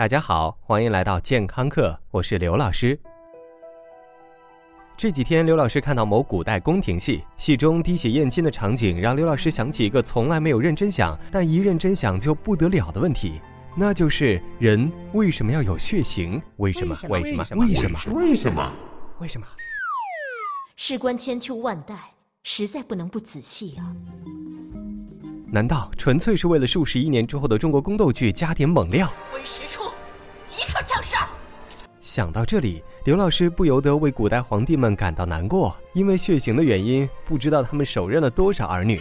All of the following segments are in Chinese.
大家好，欢迎来到健康课，我是刘老师。这几天，刘老师看到某古代宫廷戏，戏中滴血验亲的场景，让刘老师想起一个从来没有认真想，但一认真想就不得了的问题，那就是人为什么要有血型？为什么？为什么？为什么？为什么？为什么？事关千秋万代，实在不能不仔细啊！难道纯粹是为了数十亿年之后的中国宫斗剧加点猛料？想到这里，刘老师不由得为古代皇帝们感到难过，因为血型的原因，不知道他们手刃了多少儿女，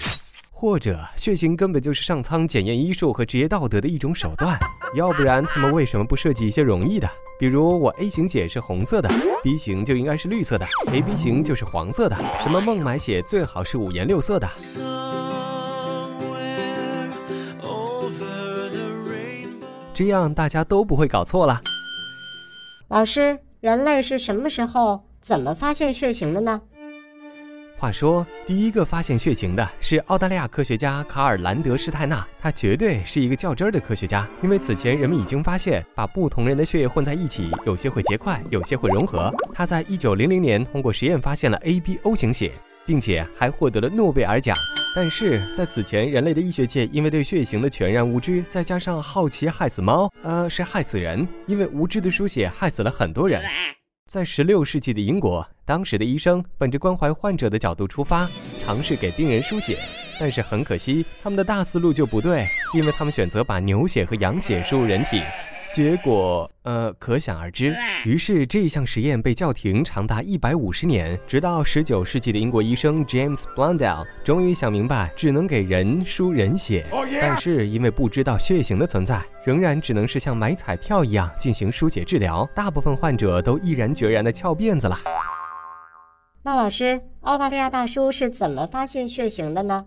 或者血型根本就是上苍检验医术和职业道德的一种手段，要不然他们为什么不设计一些容易的？比如我 A 型血是红色的，B 型就应该是绿色的，AB 型就是黄色的，什么孟买血最好是五颜六色的。这样大家都不会搞错了。老师，人类是什么时候、怎么发现血型的呢？话说，第一个发现血型的是澳大利亚科学家卡尔兰德施泰纳，他绝对是一个较真儿的科学家，因为此前人们已经发现，把不同人的血液混在一起，有些会结块，有些会融合。他在一九零零年通过实验发现了 ABO 型血，并且还获得了诺贝尔奖。但是在此前，人类的医学界因为对血型的全然无知，再加上好奇害死猫，呃，是害死人，因为无知的输血害死了很多人。在十六世纪的英国，当时的医生本着关怀患者的角度出发，尝试给病人输血，但是很可惜，他们的大思路就不对，因为他们选择把牛血和羊血输入人体。结果，呃，可想而知。于是这一项实验被叫停长达一百五十年，直到十九世纪的英国医生 James Blundell 终于想明白，只能给人输人血。但是因为不知道血型的存在，仍然只能是像买彩票一样进行输血治疗。大部分患者都毅然决然地翘辫子了。那老师，澳大利亚大叔是怎么发现血型的呢？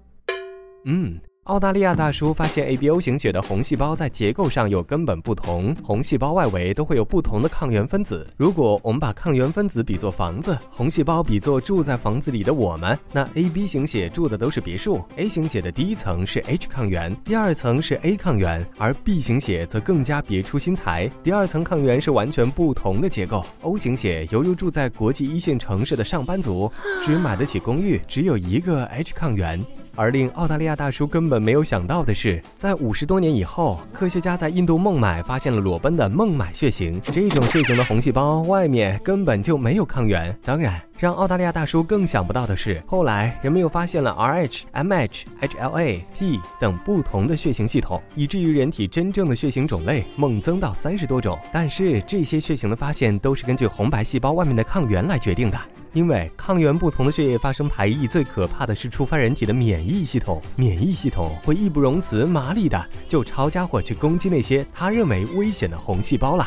嗯。澳大利亚大叔发现 ABO 型血的红细胞在结构上有根本不同，红细胞外围都会有不同的抗原分子。如果我们把抗原分子比作房子，红细胞比作住在房子里的我们，那 AB 型血住的都是别墅。A 型血的第一层是 H 抗原，第二层是 A 抗原，而 B 型血则更加别出心裁，第二层抗原是完全不同的结构。O 型血犹如住在国际一线城市的上班族，只买得起公寓，只有一个 H 抗原。而令澳大利亚大叔根本没有想到的是，在五十多年以后，科学家在印度孟买发现了裸奔的孟买血型。这种血型的红细胞外面根本就没有抗原。当然，让澳大利亚大叔更想不到的是，后来人们又发现了 Rh、Mh、HLA、T 等不同的血型系统，以至于人体真正的血型种类猛增到三十多种。但是这些血型的发现都是根据红白细胞外面的抗原来决定的。因为抗原不同的血液发生排异，最可怕的是触发人体的免疫系统。免疫系统会义不容辞、麻利的就抄家伙去攻击那些他认为危险的红细胞了。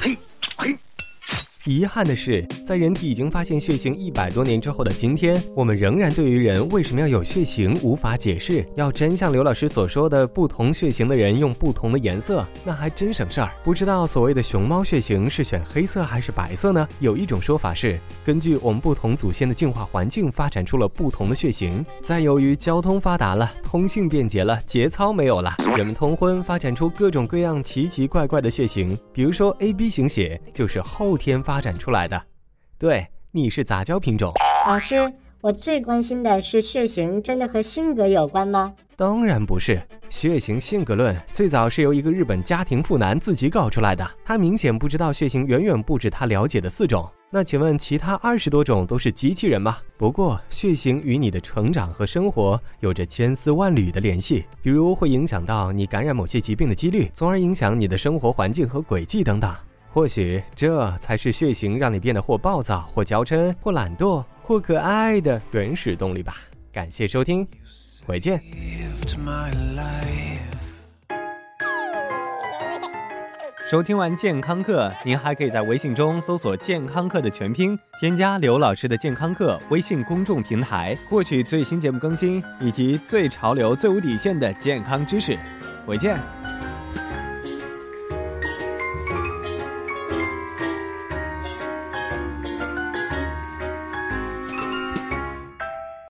遗憾的是，在人体已经发现血型一百多年之后的今天，我们仍然对于人为什么要有血型无法解释。要真像刘老师所说的，不同血型的人用不同的颜色，那还真省事儿。不知道所谓的熊猫血型是选黑色还是白色呢？有一种说法是，根据我们不同祖先的进化环境，发展出了不同的血型。再由于交通发达了，通信便捷了，节操没有了，人们通婚，发展出各种各样奇奇怪怪的血型。比如说 AB 型血，就是后天发。发展出来的，对，你是杂交品种。老师，我最关心的是血型真的和性格有关吗？当然不是，血型性格论最早是由一个日本家庭妇男自己搞出来的。他明显不知道血型远远不止他了解的四种。那请问其他二十多种都是机器人吗？不过血型与你的成长和生活有着千丝万缕的联系，比如会影响到你感染某些疾病的几率，从而影响你的生活环境和轨迹等等。或许这才是血型让你变得或暴躁、或娇嗔、或懒惰、或可爱的原始动力吧。感谢收听，回见。收听完健康课，您还可以在微信中搜索“健康课”的全拼，添加刘老师的健康课微信公众平台，获取最新节目更新以及最潮流、最无底线的健康知识。回见。